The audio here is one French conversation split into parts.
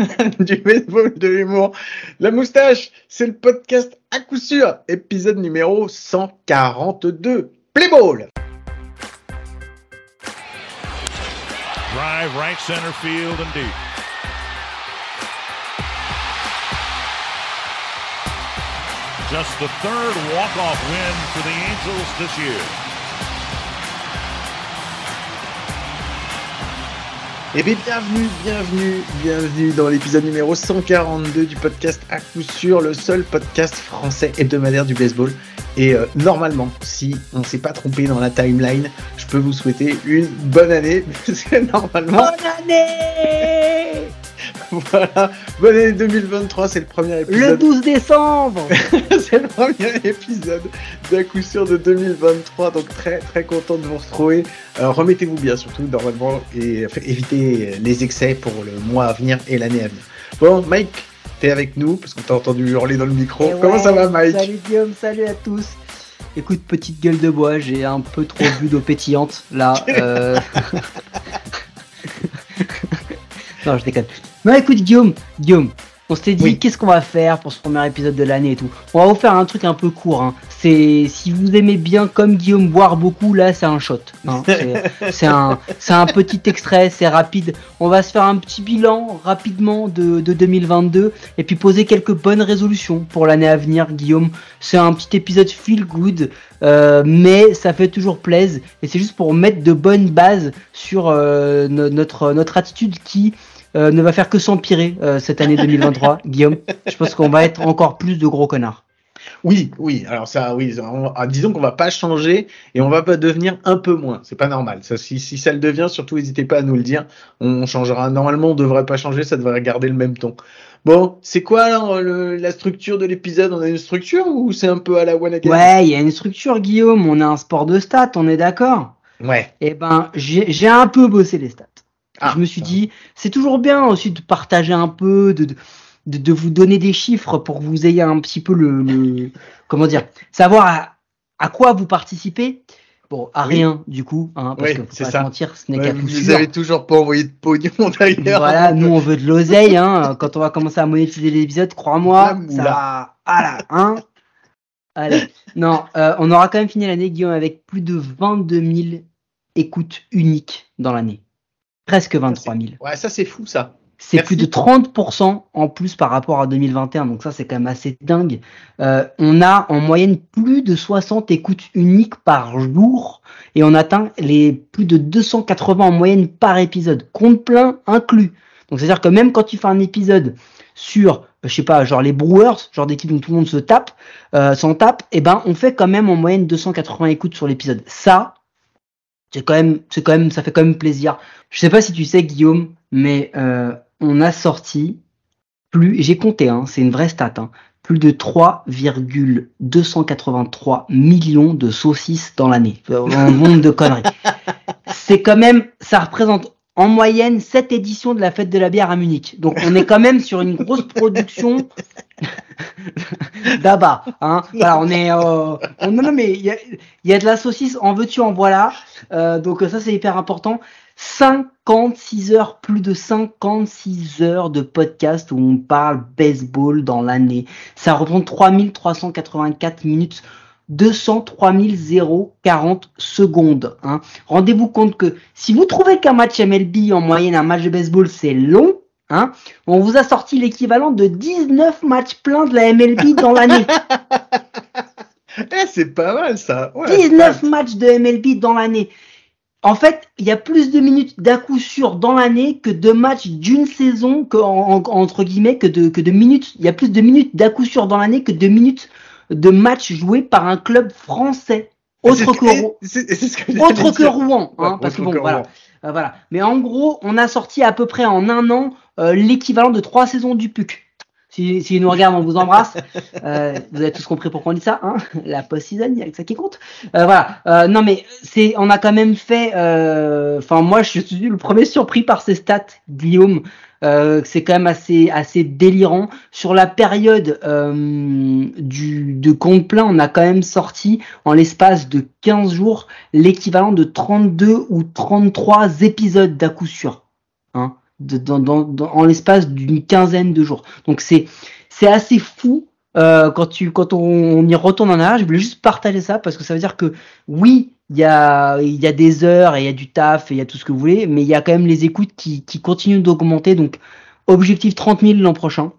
du baseball, de l'humour. La moustache, c'est le podcast à coup sûr, épisode numéro 142. Play ball! Drive right center field and deep. Just the third walk-off win for the Angels this year. Eh bien, bienvenue, bienvenue, bienvenue dans l'épisode numéro 142 du podcast à coup sûr, le seul podcast français hebdomadaire du baseball. Et euh, normalement, si on s'est pas trompé dans la timeline, je peux vous souhaiter une bonne année. Normalement. Bonne année Voilà, bonne année 2023, c'est le premier Le épisode. 12 décembre c'est le premier épisode d'à coup sûr de 2023, donc très très content de vous retrouver. Alors remettez-vous bien surtout normalement et évitez les excès pour le mois à venir et l'année à venir. Bon, Mike, t'es avec nous parce qu'on t'a entendu hurler dans le micro. Et Comment ça va, Mike? Salut Guillaume, salut à tous Écoute, petite gueule de bois, j'ai un peu trop bu d'eau pétillante, là. euh. Non, je déconne. Non, écoute, Guillaume, Guillaume, on s'était dit Oui. qu'est-ce qu'on va faire pour ce premier épisode de l'année et tout. On va vous faire un truc un peu court. Hein. C'est si vous aimez bien comme Guillaume boire beaucoup, là c'est un shot. hein. C'est- un, petit extrait, c'est rapide. On va se faire un petit bilan rapidement de, de 2022 et puis poser quelques bonnes résolutions pour l'année à venir, Guillaume. C'est un petit épisode feel good, euh, mais ça fait toujours plaisir et c'est juste pour mettre de bonnes bases sur euh, no- notre, notre attitude qui euh, ne va faire que s'empirer euh, cette année 2023, Guillaume. Je pense qu'on va être encore plus de gros connards. Oui, oui. Alors ça, oui. on- disons qu'on va pas changer et on va pas devenir un peu moins. C'est pas normal. Ça, si, si ça le devient, surtout n'hésitez pas à nous le dire. On changera. Normalement, on devrait pas changer. Ça devrait garder le même ton. Bon, c'est quoi alors le- la structure de l'épisode? On a une structure ou c'est un peu à la one again? Ouais, il y a une structure, Guillaume. On a un sport de stats, on est d'accord? Ouais. Eh ben, j'ai un peu bossé les stats. Ah, je me suis dit, c'est toujours bien aussi de partager un peu, de, de, de- vous donner des chiffres pour que vous ayez un petit peu le, le- comment dire, savoir à, à quoi vous participez. Bon, à Oui. rien du coup, hein, parce Oui, que faut c'est pas ça. mentir, ce n'est Ouais, qu'à vous sûr. avez toujours pas envoyé de pognon d'ailleurs. Voilà, nous on veut de l'oseille, hein. Quand on va commencer à monétiser l'épisode, crois-moi, ça va. Voilà, hein. Allez. Non, euh, on aura quand même fini l'année, Guillaume, avec plus de 22 000 écoutes uniques dans l'année. Presque 23 000. Ouais, ça c'est fou ça. C'est plus de 30% en plus par rapport à 2021, donc ça c'est quand même assez dingue. Euh, on a en moyenne plus de 60 écoutes uniques par jour et on atteint les plus de 280 en moyenne par épisode, compte plein inclus. Donc c'est-à-dire que même quand tu fais un épisode sur, je sais pas, genre les Brewers, genre d'équipe où tout le monde se tape, euh, s'en tape, et ben on fait quand même en moyenne 280 écoutes sur l'épisode. Ça, c'est quand même, c'est quand même, ça fait quand même plaisir. Je sais pas si tu sais Guillaume, mais euh, on a sorti plus, j'ai compté, hein, c'est une vraie stat, hein, plus de 3,283 millions de saucisses dans l'année. Un nombre de conneries. C'est quand même, ça représente en moyenne 7 éditions de la fête de la bière à Munich. Donc on est quand même sur une grosse production d'abat. Hein. Voilà, on est, euh, on- non, non, mais il y a, de la saucisse, en veux-tu, en voilà. Euh, donc ça c'est hyper important. 56 heures, plus de 56 heures de podcast où on parle baseball dans l'année. Ça représente 3384 minutes, 203 040 secondes. Hein. Rendez-vous compte que si vous trouvez qu'un match MLB en moyenne, un match de baseball, c'est long, hein, on vous a sorti l'équivalent de 19 matchs pleins de la MLB dans l'année. Eh, c'est pas mal ça. Ouais, 19 matchs de MLB dans l'année. En fait, il y a plus de minutes d'à coup sûr dans l'année que de matchs d'une saison, que, en- en- entre guillemets, que de, que de minutes. Il y a plus de minutes d'à coup sûr dans l'année que de minutes de matchs joués par un club français. Autre que, Rouen- autre que. Rouen. hein, Ouais, parce que bon, voilà. Euh, voilà. Mais en gros, on a sorti à peu près en un an euh, l'équivalent de trois saisons du PUC. Si, si nous regardent, on vous embrasse. Euh, vous avez tous compris pourquoi on dit ça, hein La post-season, il y a que ça qui compte. Voilà. Non, mais c'est, on a quand même fait. euh, Enfin, moi, je suis le premier surpris par ces stats, Guillaume. Euh, c'est quand même assez, assez délirant. Sur la période euh, du, de compte plein, on a quand même sorti en l'espace de 15 jours l'équivalent de 32 ou 33 épisodes d'à coup sûr. Hein de, dans, dans, en l'espace d'une quinzaine de jours. Donc c'est c'est assez fou euh, quand tu quand on, y retourne en arrière. Je voulais juste partager ça parce que ça veut dire que oui, il y a il y a des heures et il y a du taf et il y a tout ce que vous voulez, mais il y a quand même les écoutes qui qui continuent d'augmenter. Donc objectif 30 000 l'an prochain.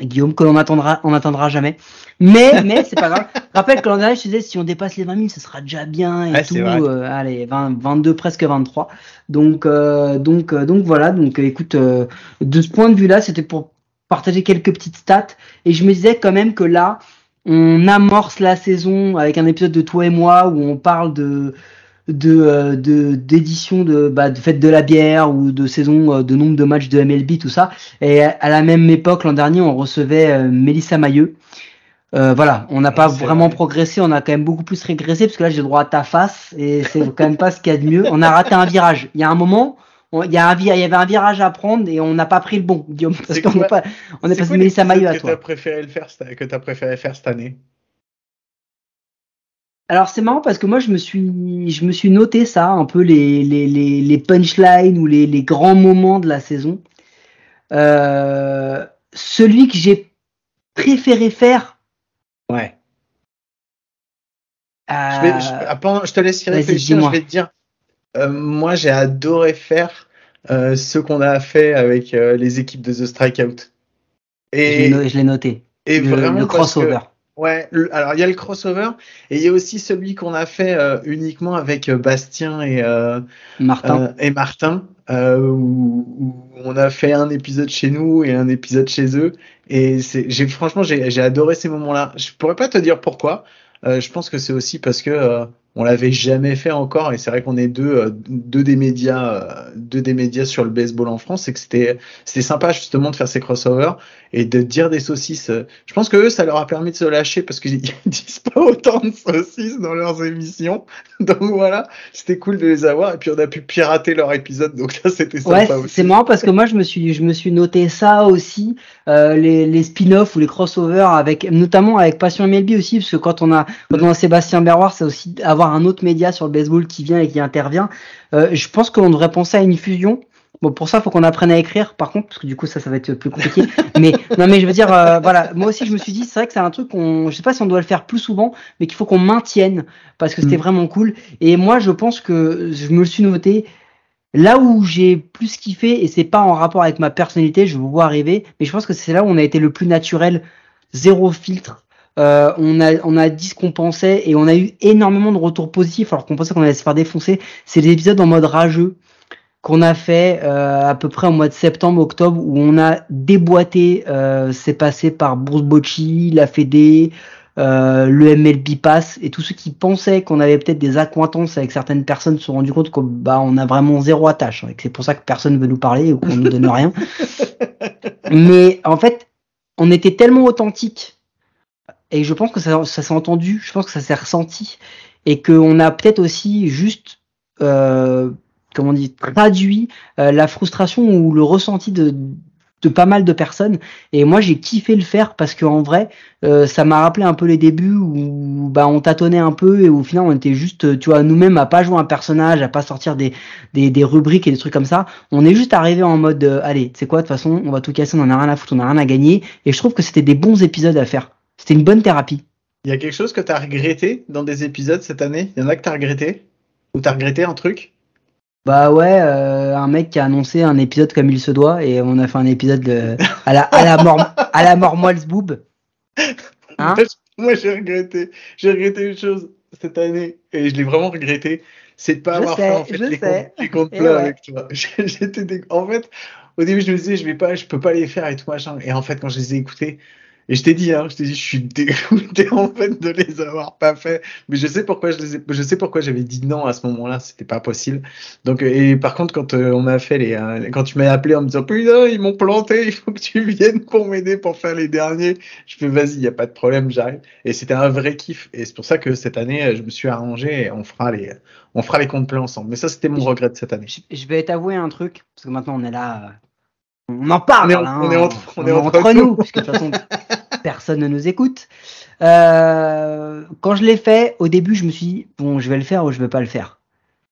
Guillaume, que l'on attendra, on attendra jamais. Mais, mais c'est pas grave. Rappelle que l'an dernier, je disais, si on dépasse les 20 000, ce sera déjà bien et tout. Euh, allez, 20, 22, presque 23. Donc, euh, donc, euh, donc voilà. Donc, écoute, de ce point de vue-là, c'était pour partager quelques petites stats. Et je me disais quand même que là, on amorce la saison avec un épisode de toi et moi où on parle de de d'édition de, bah, de fête de la bière ou de saison de nombre de matchs de MLB tout ça. Et à la même époque l'an dernier on recevait Mélissa Mailleux. Euh, voilà, on n'a pas vraiment progressé, on a quand même beaucoup plus régressé parce que là j'ai droit à ta face et c'est quand même pas ce qu'il y a de mieux. On a raté un virage. Il y a un moment, il y, a un, il y avait un virage à prendre et on n'a pas pris le bon, Guillaume, parce qu'on est, pas, on est, passé Mélissa Maillot à toi. Que préféré le faire, que t'as préféré faire cette année? Alors c'est marrant parce que moi je me suis je me suis noté ça un peu les les, les, les punchlines ou les, les grands moments de la saison. Euh, celui que j'ai préféré faire Ouais. Je, vais, je, te laisse y réfléchir, je vais te dire. Euh, moi, j'ai adoré faire euh, ce qu'on a fait avec euh, les équipes de The Strikeout. Et, je l'ai noté. Et le, vraiment le crossover. ouais, alors il y a le crossover et il y a aussi celui qu'on a fait uniquement avec Bastien et Martin. et Martin, où, on a fait un épisode chez nous et un épisode chez eux et c'est, j'ai franchement, j'ai, adoré ces moments-là. Je pourrais pas te dire pourquoi. Je pense que c'est aussi parce que on l'avait jamais fait encore et c'est vrai qu'on est deux, euh, deux des médias, euh, deux des médias sur le baseball en France et que c'était, c'était sympa justement de faire ces crossovers et de dire des saucisses. Je pense que eux, ça leur a permis de se lâcher parce qu'ils disent pas autant de saucisses dans leurs émissions. Donc voilà, c'était cool de les avoir et puis on a pu pirater leur épisode. Donc là, c'était sympa ouais, C'est marrant parce que moi, je me suis, je me suis noté ça aussi, euh, les, les spin-offs ou les crossovers avec, notamment avec Passion MLB aussi, parce que quand on a, quand on a Sébastien Berroir, c'est aussi avoir un autre média sur le baseball qui vient et qui intervient. Euh, je pense qu'on devrait penser à une fusion. Bon, pour ça, il faut qu'on apprenne à écrire, par contre, parce que du coup, ça, ça va être plus compliqué. mais non, mais je veux dire, euh, voilà, moi aussi, je me suis dit, c'est vrai que c'est un truc qu'on, je sais pas si on doit le faire plus souvent, mais qu'il faut qu'on maintienne parce que c'était mm. vraiment cool. Et moi, je pense que je me le suis noté. Là où j'ai plus kiffé, et c'est pas en rapport avec ma personnalité, je vous vois arriver, mais je pense que c'est là où on a été le plus naturel, zéro filtre, euh, on, a, on a dit ce qu'on pensait et on a eu énormément de retours positifs alors qu'on pensait qu'on allait se faire défoncer. C'est des épisodes en mode rageux qu'on a fait euh, à peu près au mois de septembre, octobre, où on a déboîté, euh, c'est passé par Bourse Bocci, la Fédé, euh, le MLB Pass, et tous ceux qui pensaient qu'on avait peut-être des accointances avec certaines personnes se sont rendus compte que bah on a vraiment zéro attache, hein, et que c'est pour ça que personne veut nous parler ou qu'on nous donne rien. Mais en fait, on était tellement authentique et je pense que ça, s'est entendu, je pense que ça s'est ressenti. Et qu'on a peut-être aussi juste, euh, comment on dit, traduit euh, la frustration ou le ressenti de, pas mal de personnes. Et moi, j'ai kiffé le faire parce qu'en vrai, euh, ça m'a rappelé un peu les débuts où bah, on tâtonnait un peu et au final, on était juste, tu vois, nous-mêmes à pas jouer un personnage, à pas sortir des rubriques et des trucs comme ça. On est juste arrivé en mode, euh, allez, c'est quoi, de toute façon, on va tout casser, on en a rien à foutre, on a rien à gagner. Et je trouve que c'était des bons épisodes à faire. C'était une bonne thérapie. Il y a quelque chose que tu as regretté dans des épisodes cette année? Il y en a que tu as regretté? Ou tu as regretté un truc? Bah ouais, euh, un mec qui a annoncé un épisode comme il se doit et on a fait un épisode à la à la mort à la mort boob. Hein? Moi j'ai regretté, j'ai regretté une chose cette année et je l'ai vraiment regretté, c'est de pas avoir fait en fait les, comptes, les comptes pleins avec toi. J'étais en fait au début je me disais je vais pas, je peux pas les faire et tout machin. Et en fait quand je les ai écoutés et je t'ai dit, hein, je t'ai dit, je suis dégoûté en fait de les avoir pas fait. Mais je sais pourquoi je les ai, je sais pourquoi j'avais dit non à ce moment-là, c'était pas possible. Donc, euh, et par contre, quand euh, on m'a fait les, euh, quand tu m'as appelé en me disant, putain, ils m'ont planté, il faut que tu viennes pour m'aider pour faire les derniers. Je fais, vas-y, y a pas de problème, j'arrive. Et c'était un vrai kiff. Et c'est pour ça que cette année, je me suis arrangé et on fera les, on fera les comptes pleins ensemble. Mais ça, c'était mon regret de cette année. Je vais t'avouer un truc, parce que maintenant on est là on en parle. On est, hein. on est entre, on est entre, nous, puisque de toute façon, personne ne nous écoute. Euh, quand je l'ai fait, au début, je me suis dit, bon, je vais le faire ou je vais pas le faire.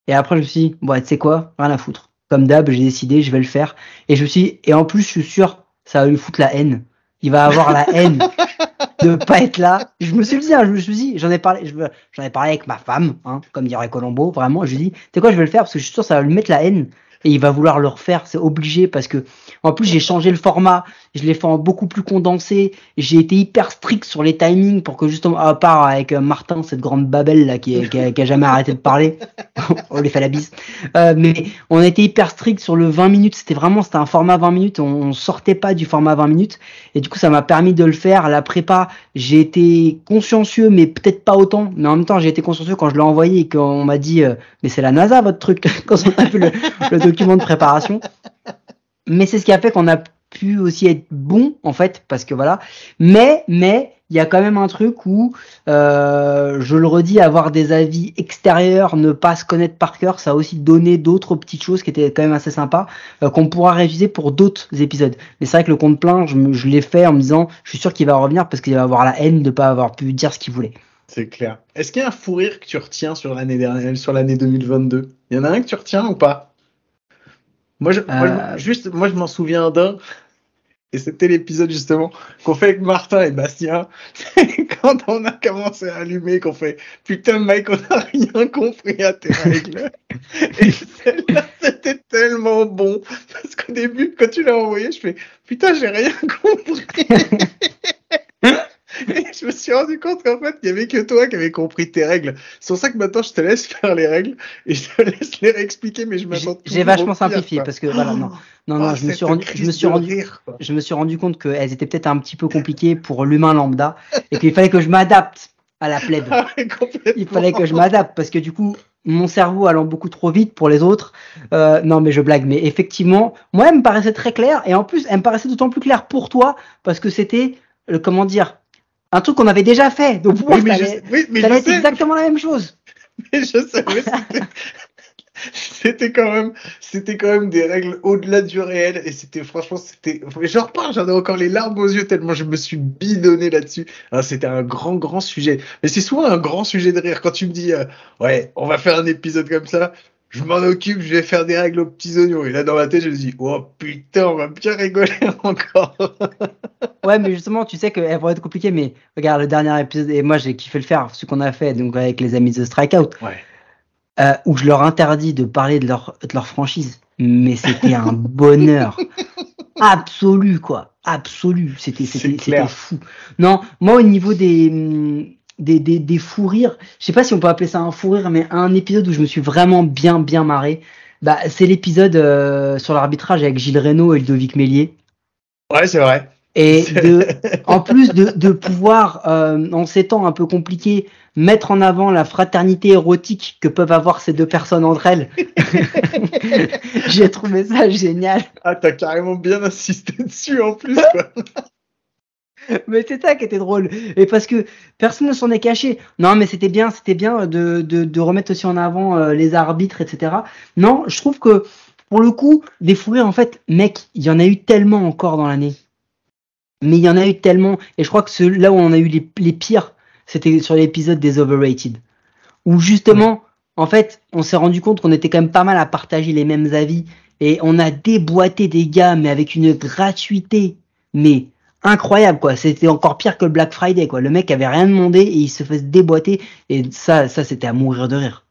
Et après, je me suis dit, bon, tu sais quoi, rien à foutre. comme d'hab, j'ai décidé, je vais le faire. Et je me suis, et en plus, je suis sûr, ça va lui foutre la haine. Il va avoir la haine de pas être là. Je me suis dit, hein, je me suis dit, j'en ai parlé, j'en ai parlé avec ma femme, hein, comme dirait Colombo, vraiment. Je lui ai dit, tu sais quoi, je vais le faire parce que je suis sûr, ça va lui mettre la haine. Et il va vouloir le refaire, c'est obligé parce que, en plus, j'ai changé le format, je l'ai fait en beaucoup plus condensé, j'ai été hyper strict sur les timings pour que justement, à part avec euh, Martin, cette grande babelle là qui, qui, a, jamais arrêté de parler, on lui fait la bise. Euh, mais on a été hyper strict sur le 20 minutes, c'était vraiment, c'était un format 20 minutes, on, on sortait pas du format 20 minutes, et du coup, ça m'a permis de le faire. La prépa, j'ai été consciencieux, mais peut-être pas autant, mais en même temps, j'ai été consciencieux quand je l'ai envoyé et qu'on m'a dit, euh, mais c'est la NASA votre truc, quand on a vu le document de préparation. Mais c'est ce qui a fait qu'on a pu aussi être bon, en fait, parce que voilà. Mais, mais, il y a quand même un truc où, euh, je le redis, avoir des avis extérieurs, ne pas se connaître par cœur, ça a aussi donné d'autres petites choses qui étaient quand même assez sympas, euh, qu'on pourra réviser pour d'autres épisodes. Mais c'est vrai que le compte plein, je, je l'ai fait en me disant, je suis sûr qu'il va revenir parce qu'il va avoir la haine de pas avoir pu dire ce qu'il voulait. C'est clair. Est-ce qu'il y a un fou rire que tu retiens sur l'année dernière, sur l'année 2022 Il y en a un que tu retiens ou pas? Moi, je, moi, Euh. juste, moi, je m'en souviens d'un. Et c'était l'épisode justement qu'on fait avec Martin et Bastien. Quand on a commencé à allumer, qu'on fait putain Mike, on n'a rien compris à tes règles. Et celle-là, c'était tellement bon parce qu'au début, quand tu l'as envoyé, je fais putain, j'ai rien compris. Et je me suis rendu compte qu'en fait, il y avait que toi qui avais compris tes règles. C'est pour ça que maintenant, je te laisse faire les règles et je te laisse les réexpliquer, mais je m'attends j'ai vachement simplifié quoi. parce que voilà, non, non, non, Oh, je me suis rendu, je crise me suis de rendu, rire, quoi. je me suis rendu compte qu'elles étaient peut-être un petit peu compliquées pour l'humain lambda et qu'il fallait que je m'adapte à la plèbe. Ah. Il fallait que je m'adapte parce que du coup, mon cerveau allant beaucoup trop vite pour les autres. euh, non, mais je blague. Mais effectivement, moi, elle me paraissait très claire et en plus, elle me paraissait d'autant plus claire pour toi parce que c'était, euh, comment dire, un truc qu'on avait déjà fait. Donc pour moi, Oui, mais ça je allait, sais, oui, mais ça je allait être sais, exactement la même chose. mais je c'était- C'était quand même, c'était quand même des règles au-delà du réel et c'était franchement, c'était, j'en reparle, j'en ai encore les larmes aux yeux tellement je me suis bidonné là-dessus. Ah, C'était un grand, grand sujet. Mais c'est souvent un grand sujet de rire quand tu me dis, euh, ouais, on va faire un épisode comme ça. Je m'en occupe, je vais faire des règles aux petits oignons. Et là, dans ma tête, je me dis, oh putain, on va bien rigoler encore. Ouais, mais justement, tu sais qu'elles vont être compliquées. Mais regarde le dernier épisode et moi, j'ai kiffé le faire, ce qu'on a fait donc avec les amis de Strikeout. Ouais. euh, où je leur interdis de parler de leur, de leur franchise. Mais c'était un bonheur absolu, quoi. Absolu. C'était fou. Non, moi, au niveau des, hum, des, des, des fous rires, je sais pas si on peut appeler ça un fou rire, mais un épisode où je me suis vraiment bien, bien marré, bah, c'est l'épisode euh, sur l'arbitrage avec Gilles Reynaud et Ludovic Mélier. Ouais, c'est vrai. Et de, en plus de, de pouvoir, euh, en ces temps un peu compliqués, mettre en avant la fraternité érotique que peuvent avoir ces deux personnes entre elles, j'ai trouvé ça génial. Ah, t'as carrément bien insisté dessus en plus, quoi. Mais c'est ça qui était drôle. Et parce que personne ne s'en est caché. Non, mais c'était bien, c'était bien de, de, remettre aussi en avant euh, les arbitres, etc. Non, je trouve que pour le coup, des fous rires, en fait, mec, il y en a eu tellement encore dans l'année. Mais il y en a eu tellement. Et je crois que là où on a eu les, les pires, c'était sur l'épisode des Overrated. Où justement, en fait, on s'est rendu compte qu'on était quand même pas mal à partager les mêmes avis. Et on a déboîté des gars, mais avec une gratuité. Mais incroyable quoi c'était encore pire que le Black Friday quoi le mec avait rien demandé et il se fait déboîter et ça ça c'était à mourir de rire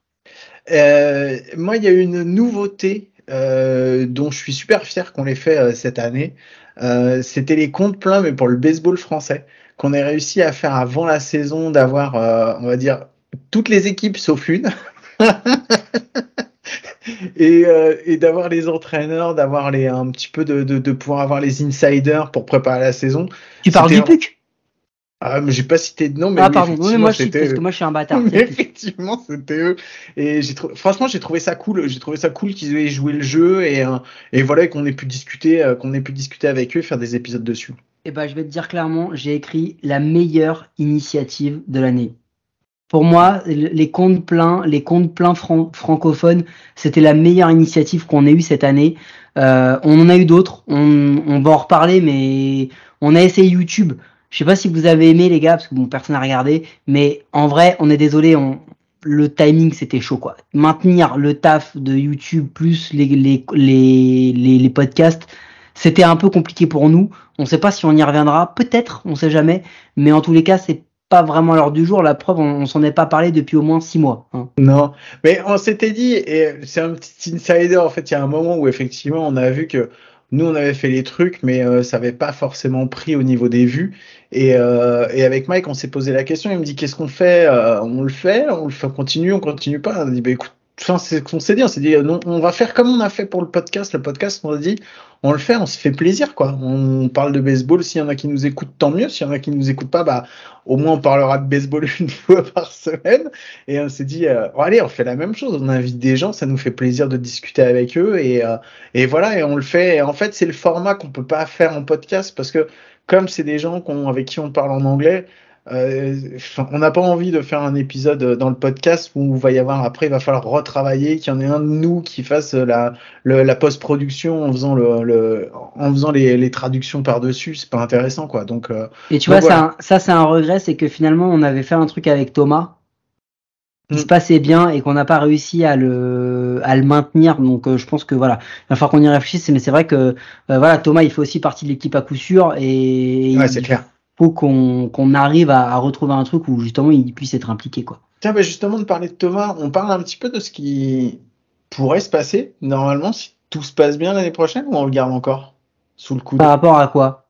Euh, moi, il y a une nouveauté euh, dont je suis super fier qu'on l'ait fait euh, cette année. Euh, C'était les comptes pleins, mais pour le baseball français, qu'on ait réussi à faire avant la saison, d'avoir, euh, on va dire, toutes les équipes sauf une. et, euh, et d'avoir les entraîneurs, d'avoir les un petit peu de, de, de pouvoir avoir les insiders pour préparer la saison. tu parles du PUC Ah, mais j'ai pas cité de nom, mais ah oui, pardon oui, effectivement, moi je cite parce que moi je suis un bâtard Mais effectivement, c'était eux. Et j'ai trouvé, franchement, j'ai trouvé ça cool. J'ai trouvé ça cool qu'ils aient joué le jeu et, euh, et voilà qu'on ait pu discuter, euh, qu'on ait pu discuter avec eux, et faire des épisodes dessus. et ben je vais te dire clairement j'ai écrit la meilleure initiative de l'année pour moi le- les comptes pleins les comptes pleins fran- francophones c'était la meilleure initiative qu'on ait eue cette année. Euh, on en a eu d'autres. On, on va en reparler mais on a essayé YouTube. Je sais pas si vous avez aimé les gars parce que bon personne n'a regardé mais en vrai on est désolé le timing c'était chaud quoi. Maintenir le taf de YouTube plus les les les, les, les podcasts, c'était un peu compliqué pour nous. On sait pas si on y reviendra, peut-être, on sait jamais, mais en tous les cas c'est pas vraiment l'heure du jour. La preuve, on, s'en est pas parlé depuis au moins six mois. Hein. Non, mais on s'était dit, et c'est un petit insider en fait. Il y a un moment où effectivement on a vu que nous on avait fait les trucs, mais euh, ça avait pas forcément pris au niveau des vues. Et, euh, et avec Mike, on s'est posé la question. Il me dit qu'est-ce qu'on fait? Euh, On le fait? On le fait? On continue? On continue pas? On a dit bah écoute Enfin, c'est ce qu'on s'est dit. On s'est dit, non, on va faire comme on a fait pour le podcast. Le podcast, on a dit, on le fait, on se fait plaisir, quoi. On parle de baseball. S'il y en a qui nous écoutent, tant mieux. S'il y en a qui nous écoutent pas, bah, au moins on parlera de baseball une fois par semaine. Et on s'est dit, euh, allez, on fait la même chose. On invite des gens, ça nous fait plaisir de discuter avec eux. Et, euh, et voilà, et on le fait. Et en fait, c'est le format qu'on peut pas faire en podcast parce que comme c'est des gens avec qui on parle en anglais, euh, on n'a pas envie de faire un épisode dans le podcast où il va y avoir après il va falloir retravailler qu'il y en ait un de nous qui fasse la, la post-production en faisant le, en faisant les, les traductions par dessus c'est pas intéressant quoi. Donc euh, et tu vois ça ça c'est un regret c'est que finalement on avait fait un truc avec Thomas qui se mm. passait bien et qu'on n'a pas réussi à le à le maintenir. Donc euh, je pense que voilà il va falloir qu'on y réfléchisse. Mais c'est vrai que voilà Thomas il fait aussi partie de l'équipe à coup sûr et ouais, c'est clair faut qu'on arrive à, retrouver un truc où justement il puisse être impliqué quoi. Tiens, bah justement de parler de Thomas, on parle un petit peu de ce qui pourrait se passer normalement si tout se passe bien l'année prochaine ou on le garde encore sous le coup. Par rapport à quoi?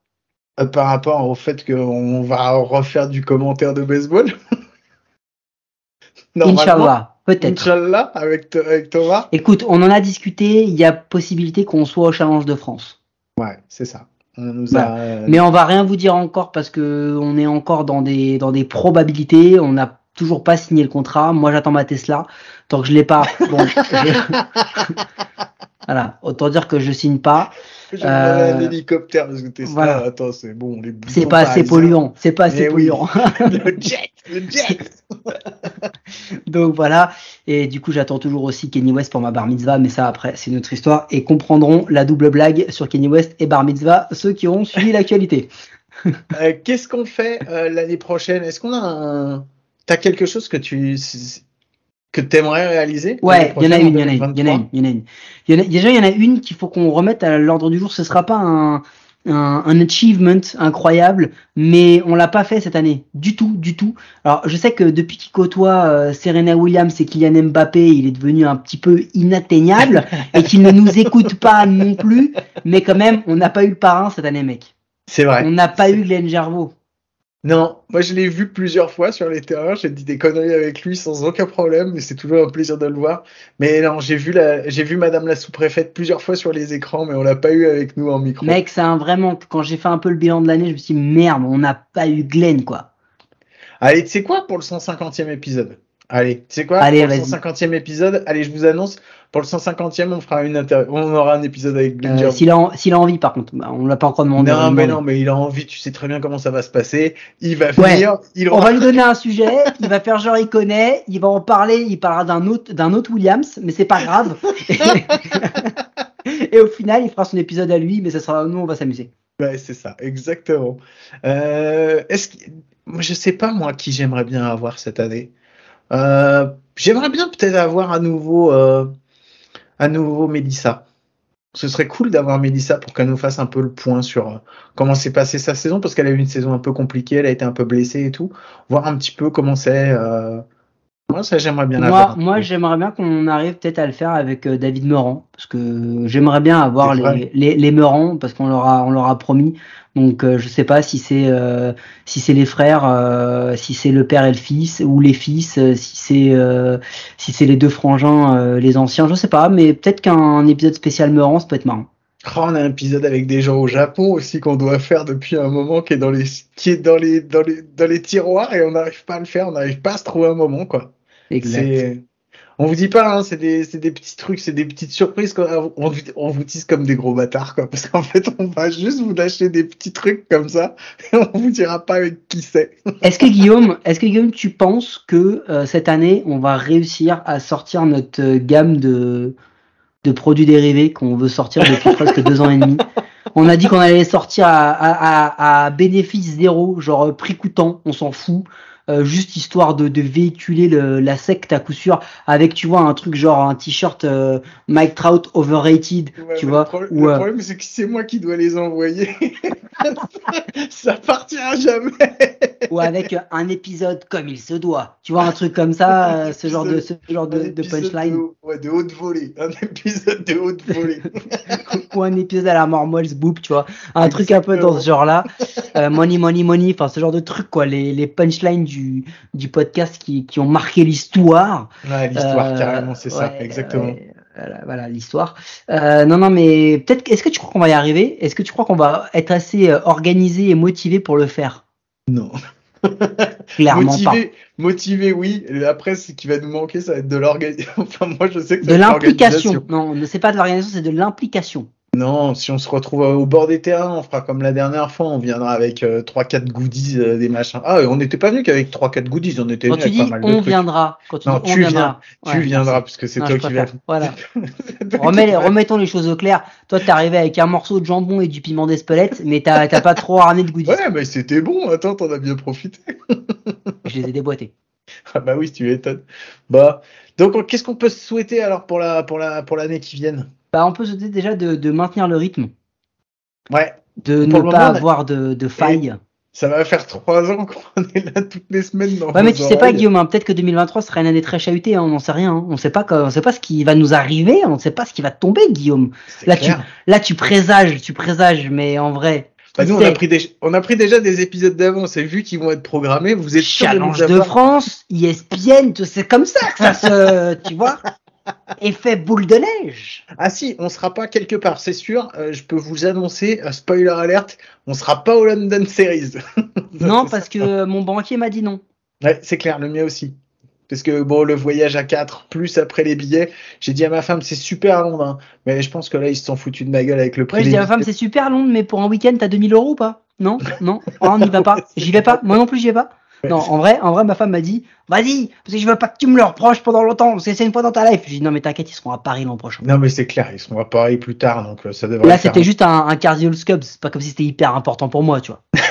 Euh, Par rapport au fait qu'on va refaire du commentaire de baseball? Inch'Allah, peut-être. Inch'Allah avec, avec Thomas. Écoute, on en a discuté, il y a possibilité qu'on soit au Challenge de France. Ouais, c'est ça. Mais on va rien vous dire encore parce que on est encore dans des dans des probabilités. On n'a toujours pas signé le contrat. Moi, j'attends ma Tesla. Tant que je l'ai pas, bon, voilà. Autant dire que je signe pas. J'ai euh... un hélicoptère parce que Tesla, voilà. attends, c'est bon, les C'est pas assez polluant, c'est pas assez polluant. le jet, le jet. Donc voilà, et du coup j'attends toujours aussi Kenny West pour ma bar mitzvah, mais ça après c'est notre histoire et comprendront la double blague sur Kenny West et bar mitzvah ceux qui auront suivi l'actualité. euh, Qu'est-ce qu'on fait euh, l'année prochaine? Est-ce qu'on a un... T'as quelque chose que tu que tu aimerais réaliser Ouais, il y en a une, il y en a une, il y en a une, il y en a une. Y en a, déjà, il y en a une qu'il faut qu'on remette à l'ordre du jour. Ce sera pas un, un, un, achievement incroyable, mais on l'a pas fait cette année, du tout, du tout. Alors, je sais que depuis qu'il côtoie euh, Serena Williams et Kylian Mbappé, il est devenu un petit peu inatteignable et qu'il ne nous écoute pas non plus, mais quand même, on n'a pas eu le parrain cette année, mec. C'est vrai. On n'a pas eu Glenn Gervaux. Non, moi je l'ai vu plusieurs fois sur les terrains, j'ai dit des conneries avec lui sans aucun problème, mais c'est toujours un plaisir de le voir. Mais non, j'ai vu la, j'ai vu Madame la sous-préfète plusieurs fois sur les écrans, mais on l'a pas eu avec nous en micro. Mec, c'est un vraiment, quand j'ai fait un peu le bilan de l'année, je me suis dit merde, on n'a pas eu Glenn quoi. Allez, tu sais quoi pour le 150e épisode? Allez, tu sais quoi? Allez, Pour le 150e épisode, allez, je vous annonce, pour le 150e, on fera une on aura un épisode avec Glenn euh, S'il a, s'il a envie, par contre, bah, on l'a pas encore demandé. Non, mais non, mais il a envie. Tu sais très bien comment ça va se passer. Il va venir. Il On va lui donner un sujet. il va faire genre il connaît. Il va en parler. Il parlera d'un autre, d'un autre Williams, mais c'est pas grave. Et au final, il fera son épisode à lui, mais ça sera nous, on va s'amuser. Ouais, c'est ça, exactement. Euh, est-ce que, moi, je sais pas moi qui j'aimerais bien avoir cette année. Euh, j'aimerais bien peut-être avoir à nouveau, euh, à nouveau Mélissa. Ce serait cool d'avoir Mélissa pour qu'elle nous fasse un peu le point sur euh, comment s'est passée sa saison, parce qu'elle a eu une saison un peu compliquée, elle a été un peu blessée et tout. Voir un petit peu comment c'est. Moi, ça, j'aimerais bien Moi, moi j'aimerais bien qu'on arrive peut-être à le faire avec David Meurant, parce que j'aimerais bien avoir les, les, les Meurant, parce qu'on leur a, on leur a promis. Donc euh, je sais pas si c'est euh, si c'est les frères, euh, si c'est le père et le fils ou les fils, si c'est si c'est les deux frangins, les anciens, je sais pas, mais peut-être qu'un épisode spécial Meurant, ça peut être marrant. Oh, on a un épisode avec des gens au Japon aussi qu'on doit faire depuis un moment qui est dans les qui est dans les dans les dans les tiroirs et on n'arrive pas à le faire, on n'arrive pas à se trouver un moment quoi. Exact on vous dit pas, hein, c'est des, des, petits trucs, c'est des petites surprises. On, on, vous tisse comme des gros bâtards, quoi. Parce qu'en fait, on va juste vous lâcher des petits trucs comme ça, et on vous dira pas avec qui c'est. est-ce que Guillaume, est-ce que Guillaume, tu penses que euh, cette année, on va réussir à sortir notre euh, gamme de, de produits dérivés qu'on veut sortir depuis presque deux ans et demi? On a dit qu'on allait sortir à, à, à, bénéfice zéro, genre prix coûtant, on s'en fout. Euh, juste histoire de, de véhiculer le, la secte à coup sûr, avec tu vois un truc genre un t-shirt euh, Mike Trout overrated, Ouais, tu vois. Le, pro- le euh, problème, c'est que c'est moi qui dois les envoyer. ça partira jamais. Ou avec un épisode comme il se doit, tu vois un truc comme ça, euh, ce genre de ce genre de, de punchline, de, ouais, de haute volée. Un épisode de haute volée. ou un épisode à la Mormols Boop, tu vois, un truc un peu dans ce genre-là, Euh, money money money, enfin ce genre de truc quoi, les, les punchlines du du podcast qui qui ont marqué l'histoire. Ouais, l'histoire, Euh, carrément, c'est ça, exactement. voilà, voilà, l'histoire. Euh, non, non, mais peut-être. Est-ce que tu crois qu'on va y arriver? Est-ce que tu crois qu'on va être assez organisé et motivé pour le faire? Non. Clairement motivé, motivé, oui. Après, ce qui va nous manquer, ça va être de l'organisation. Enfin, moi, je sais que De l'implication. Non, c'est pas de l'organisation, c'est de l'implication. Non, si on se retrouve au bord des terrains, on fera comme la dernière fois, on viendra avec euh, 3-4 goodies, euh, des machins. Ah, on n'était pas venu qu'avec 3-4 goodies, on était venu avec pas mal de on trucs. viendra, quand tu Non, dis on tu viendra, Tu ouais, viendras, parce que c'est toi qui préfère. Voilà. Remets- remettons les choses au clair. Toi, t'es arrivé avec un morceau de jambon et du piment d'Espelette, mais t'as pas trop ramené de goodies. Ouais, mais c'était bon, attends, t'en as bien profité. Je les ai déboîtés. Ah bah oui, tu m'étonnes. Bah, donc qu'est-ce qu'on peut se souhaiter alors pour la pour la pour l'année qui vienne Bah, on peut se dire déjà de, de maintenir le rythme, Ouais, de Pour ne pas moment, avoir de, de failles. ça va faire trois ans qu'on est là toutes les semaines dans Ouais, mais tu sais pas. Guillaume, hein, peut-être que 2023 sera une année très chahutée, hein, on n'en sait rien. hein. On sait pas, quoi- on sait pas ce qui va nous arriver, on sait pas ce qui va tomber, Guillaume. Là, clair. Là, tu présages, tu présages, mais en vrai. Bah, nous, on a, pris des, on a pris déjà des épisodes d'avance et vu qu'ils vont être programmés, vous êtes de Challenge de avoir... France, ESPN, c'est comme ça que ça se, tu vois, effet boule de neige. Ah si, on sera pas quelque part, c'est sûr. euh, je peux vous annoncer, euh, spoiler alert, on sera pas au London Series. Non, parce que mon banquier m'a dit non. Ouais, c'est clair, le mien aussi. Parce que bon, le voyage à 4, plus après les billets, j'ai dit à ma femme, c'est super à Londres, hein. mais je pense que là, ils se sont foutus de ma gueule avec le prix. Ouais, des dis à ma femme, c'est super long, mais pour un week-end, t'as 2000 euros ou pas? Non, non, oh, on n'y va pas. J'y vais pas. Moi non plus, j'y vais pas. Non, en vrai, en vrai, ma femme m'a dit, vas-y, parce que je veux pas que tu me le reproches pendant longtemps, parce que c'est une fois dans ta life. J'ai dit, non, mais t'inquiète, ils seront à Paris l'an prochain. Non, mais c'est clair, ils seront à Paris plus tard, donc euh, ça devrait Là, c'était juste un, un Cardinals Cubs. C'est pas comme si c'était hyper important pour moi, tu vois.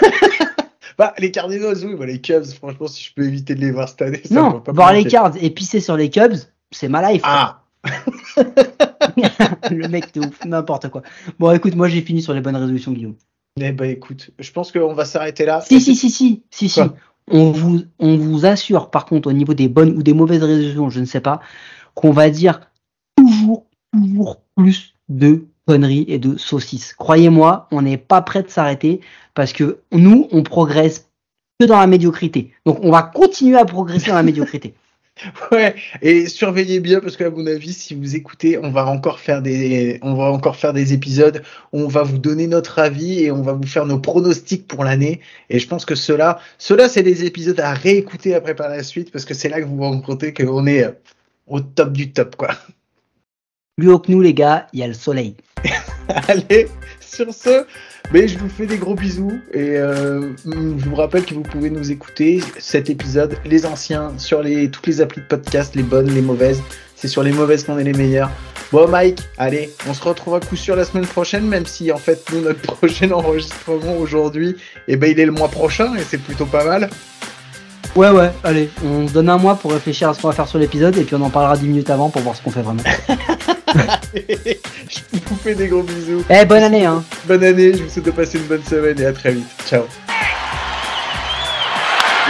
Bah, les Cardinals, oui, bah, les Cubs, franchement, si je peux éviter de les voir cette année, ça me non, va pas voir les. Cards et pisser sur les Cubs, c'est ma life. Ah, le mec de ouf, n'importe quoi. Bon, écoute, moi j'ai fini sur les bonnes résolutions, Guillaume. eh ben écoute, je pense qu'on va s'arrêter là. Si, si, si, si, si, si. On vous, on vous assure, par contre, au niveau des bonnes ou des mauvaises résolutions, je ne sais pas, qu'on va dire toujours, toujours plus de conneries et de saucisses. Croyez-moi, on n'est pas prêt de s'arrêter parce que nous, on progresse que dans la médiocrité. Donc, on va continuer à progresser dans la médiocrité. Ouais, et surveillez bien parce qu'à mon avis, si vous écoutez, on va encore faire des, on va encore faire des épisodes. où On va vous donner notre avis et on va vous faire nos pronostics pour l'année. Et je pense que cela, cela, c'est des épisodes à réécouter après par la suite parce que c'est là que vous vous rendez compte qu'on est euh, au top du top, quoi. Plus haut que nous, les gars, il y a le soleil. Allez, sur ce, mais je vous fais des gros bisous et euh, je vous rappelle que vous pouvez nous écouter cet épisode, les anciens, sur les, toutes les applis de podcast, les bonnes, les mauvaises. C'est sur les mauvaises qu'on est les meilleurs. Bon Mike, allez, on se retrouve à coup sûr la semaine prochaine, même si en fait nous notre prochain enregistrement aujourd'hui, eh ben il est le mois prochain et c'est plutôt pas mal. Ouais, ouais, allez, on se donne un mois pour réfléchir à ce qu'on va faire sur l'épisode et puis on en parlera 10 minutes avant pour voir ce qu'on fait vraiment. je vous fais des gros bisous. Eh, bonne année, hein! Bonne année, je vous souhaite de passer une bonne semaine et à très vite. Ciao.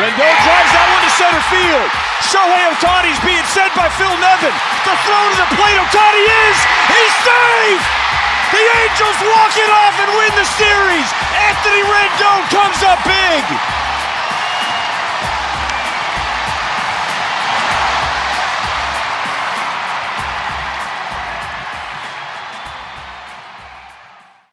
Rendon drives that one to center field. Shohei Otani's being sent by Phil Nevin. The throw to the plate. Otani is. He's safe. The Angels walk it off and win the series at the